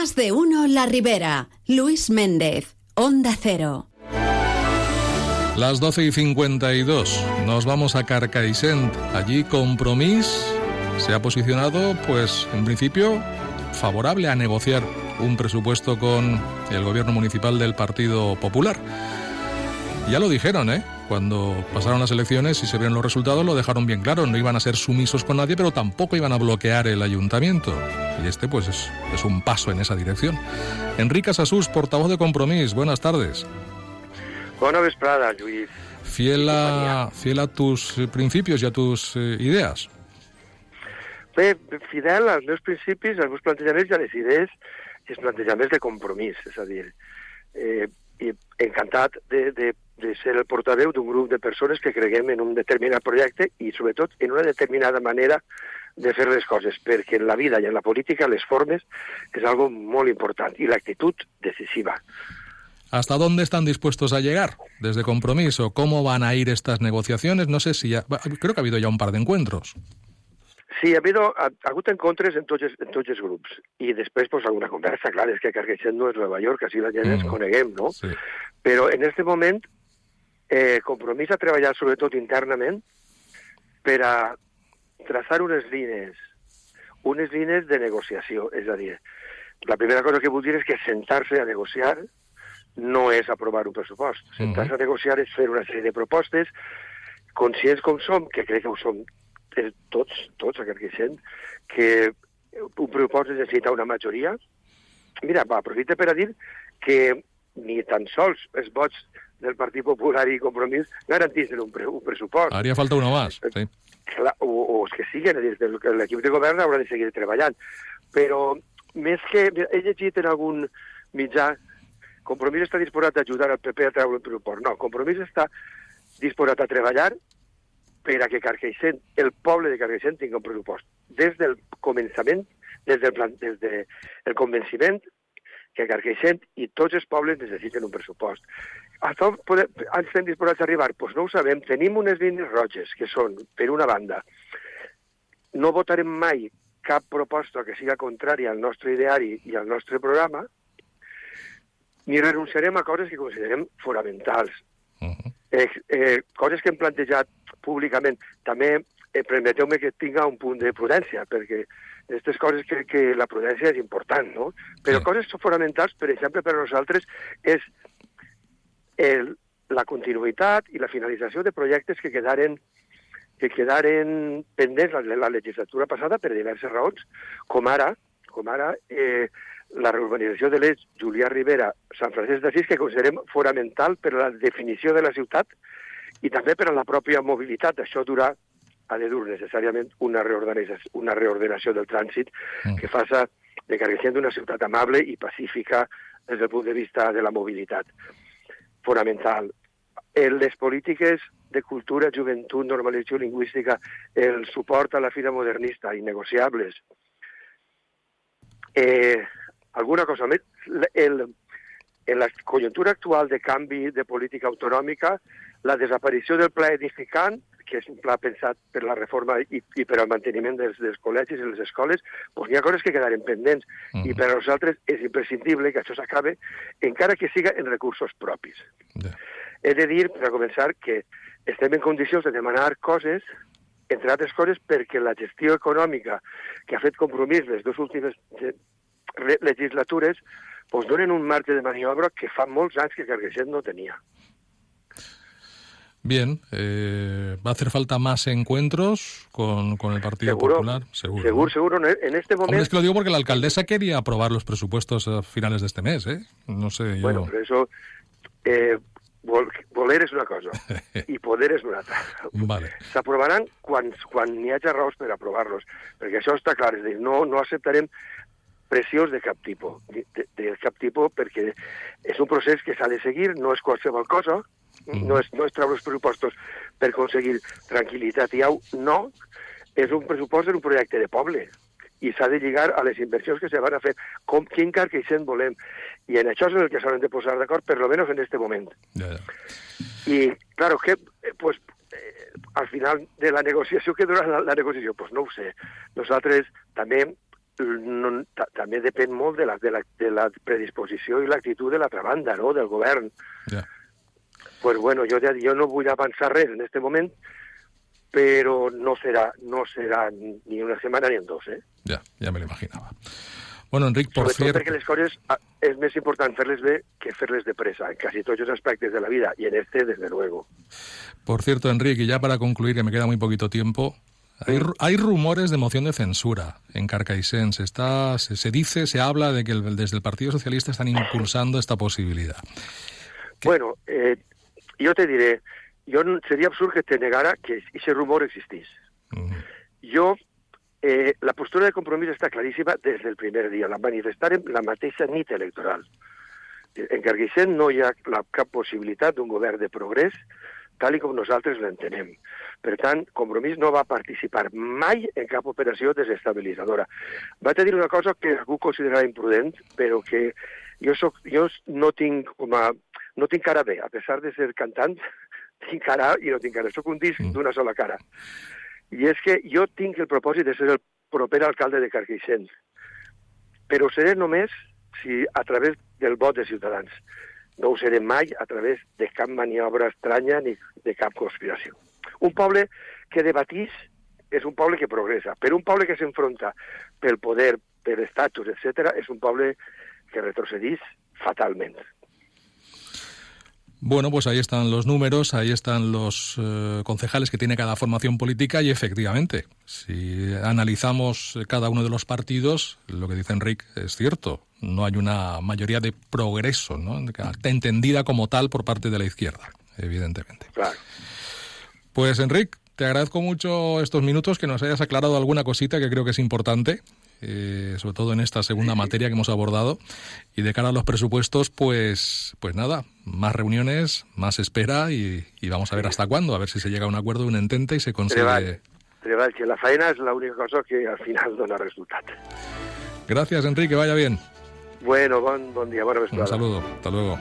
Más de uno La Ribera. Luis Méndez, Onda Cero. Las 12 y 52. Nos vamos a Carcaixent. Allí Compromís se ha posicionado, pues en principio, favorable a negociar un presupuesto con el gobierno municipal del Partido Popular. Ya lo dijeron, ¿eh? Cuando pasaron las elecciones y se vieron los resultados, lo dejaron bien claro. No iban a ser sumisos con nadie, pero tampoco iban a bloquear el ayuntamiento. Y este, pues, es, es un paso en esa dirección. Enrique Sasús, portavoz de Compromís. Buenas tardes. Bona vesprada, Lluís. Fiel a, fiel a tus eh, principios y a tus eh, ideas. Bé, fidel als meus principis, als meus plantejaments i a les idees i els plantejaments de compromís, és a dir, eh, i encantat de, de, de ser el portaveu d'un grup de persones que creguem en un determinat projecte i, sobretot, en una determinada manera de fer les coses, perquè en la vida i en la política les formes és algo molt important i l'actitud decisiva. ¿Hasta dónde están dispuestos a llegar desde compromiso? ¿Cómo van a ir estas negociaciones? No sé si ya, creo que ha habido ya un par de encuentros. Sí, ha, habido, ha, ha hagut encontres en tots, en tots els grups. I després, pues, alguna conversa, clar, és que Carqueixent no és Nova York, així la gent mm. ens coneguem, no? Sí. Però en aquest moment, eh, Compromís ha treballat sobretot internament per a traçar unes línies, unes línies de negociació. És a dir, la primera cosa que vull dir és que sentar-se a negociar no és aprovar un pressupost. Sentar-se a negociar és fer una sèrie de propostes, conscients com som, que crec que ho som tots, tots a Carqueixent, que un pressupost necessita una majoria. Mira, va, aprofita per a dir que ni tan sols els vots del Partit Popular i Compromís garantissin un, pre un pressupost. Haría falta uno más, sí. Clar, o, o els que siguen, l'equip de govern haurà de seguir treballant. Però més que... He llegit en algun mitjà Compromís està disposat a ajudar al PP a treure un pressupost. No, Compromís està disposat a treballar per a que Carqueixent, el poble de Carqueixent, tingui un pressupost. Des del començament, des del, plan, des de el convenciment que Carqueixent i tots els pobles necessiten un pressupost. A on podem, estem disposats a arribar? Doncs pues no ho sabem. Tenim unes línies roges, que són, per una banda, no votarem mai cap proposta que siga contrària al nostre ideari i al nostre programa, ni renunciarem a coses que considerem fonamentals. Uh -huh. eh, eh, coses que hem plantejat públicament. També eh, permeteu-me que tinga un punt de prudència, perquè aquestes coses que, que la prudència és important, no? Però Sí. coses fonamentals, per exemple, per a nosaltres, és el, la continuïtat i la finalització de projectes que quedaren que quedaren pendents la, la legislatura passada per diverses raons, com ara, com ara eh, la reurbanització de l'eix Julià Rivera, Sant Francesc d'Assís, que considerem fonamental per a la definició de la ciutat i també per a la pròpia mobilitat. Això durà, ha de dur necessàriament una reordenació, una reordenació del trànsit Mm. que faça de Carcaixent una ciutat amable i pacífica des del punt de vista de la mobilitat. Fonamental. En les polítiques de cultura, joventut, normalització lingüística, el suport a la fira modernista, innegociables. Eh, alguna cosa més. El, en la conjuntura actual de canvi de política autonòmica, la desaparició del pla edificant, que és un pla pensat per la reforma i, i per al manteniment dels, dels col·legis i les escoles, doncs hi ha coses que quedaren pendents. Mhm. I per a nosaltres és imprescindible que això s'acabe, encara que siga en recursos propis. Ja. He de dir, per a començar, que estem en condicions de demanar coses, entre altres coses, perquè la gestió econòmica que ha fet compromís les dues últimes eh, re- legislatures doncs donen un marge de maniobra que fa molts anys que Carqueixent no tenia. Bien, eh, ¿va a hacer falta más encuentros con, con el Partido Seguro, Popular? Seguro. Seguro, seguro. En este Hombre, momento... es que lo digo porque la alcaldesa quería aprobar los presupuestos a finales de este mes, ¿eh? No sé, yo... Bueno, però això... Eh, vol, voler és una cosa i poder és una altra. Vale. S'aprovaran quan, quan n'hi hagi raons per aprovar-los, perquè això està clar, és dir, no, no acceptarem pressions de cap tipus, de, de, de cap tipus, perquè és un procés que s'ha de seguir, no és qualsevol cosa, Mhm. no és, no és treure els pressupostos per aconseguir tranquil·litat i au, no, és un pressupost d'un projecte de poble i s'ha de lligar a les inversions que se van a fer, com, quin Carqueixent volem. I en això és en el que s'han de posar d'acord, per lo menos en este moment. Ya, ya. Y claro, que eh, pues eh, al final de la negociació, què durarà la, la negociació? Pues no ho sé. Nosaltres també no, també depèn molt de la, de, la, de la predisposició i l'actitud de l'altra banda, no?, del govern. Ja. Pues bueno, jo, jo no vull avançar res en este moment, però no serà, no serà ni una setmana ni en dos, eh? Ja, ja me l'imaginava. Bueno, Enric, por Sobretot cierto... perquè les coses ah, és més important fer-les bé que fer-les de pressa, en quasi tots els aspectes de la vida, y en este, desde luego. Por cierto, Enrique, y ya para concluir, que me queda muy poquito tiempo, hay, hay rumores de moción de censura en Carcaixent. Se, está, se, se dice, se habla de que el- desde el Partido Socialista están impulsando esta posibilidad. Bueno, eh, jo te diré, jo no- seria absurd que te negara que aquest rumor existís. Jo, eh, la postura de compromís està claríssima des del primer dia. La manifestarem la mateixa nit electoral. En Carguixent no hi ha la, cap possibilitat d'un govern de progrés tal i com nosaltres l'entenem. Per tant, Compromís no va participar mai en cap operació desestabilitzadora. Vaig a dir una cosa que algú considerarà imprudent, però que jo, soc, jo no tinc com a, no tinc cara bé, a pesar de ser cantant, tinc cara i no tinc cara. Soc un disc Mm. d'una sola cara. I és que jo tinc el propòsit de ser el proper alcalde de Carquixent, però seré només si a través del vot de Ciutadans. No ho seré mai a través de cap maniobra estranya ni de cap conspiració. Un poble que debatís és un poble que progressa, però un poble que s'enfronta pel poder, per estatus, etc., és un poble que retrocedís fatalment. Bueno, pues ahí están los números, ahí están los eh, concejales que tiene cada formación política y efectivamente, si analizamos cada uno de los partidos, lo que dice Enrique es cierto, no hay una mayoría de progreso, ¿no? entendida como tal por parte de la izquierda, evidentemente. Claro. Pues Enrique, te agradezco mucho estos minutos que nos hayas aclarado alguna cosita que creo que es importante, eh, sobre todo en esta segunda materia que hemos abordado. Y de cara a los presupuestos, pues, pues nada, más reuniones, más espera y, y vamos a ver hasta cuándo, a ver si se llega a un acuerdo, un entente y se consigue. Treball. Treball, que la feina és l'única cosa que al final dona resultat. Gracias, Enrique, que vaya bien. Bueno, bon, bon dia, bona Un saludo, hasta luego.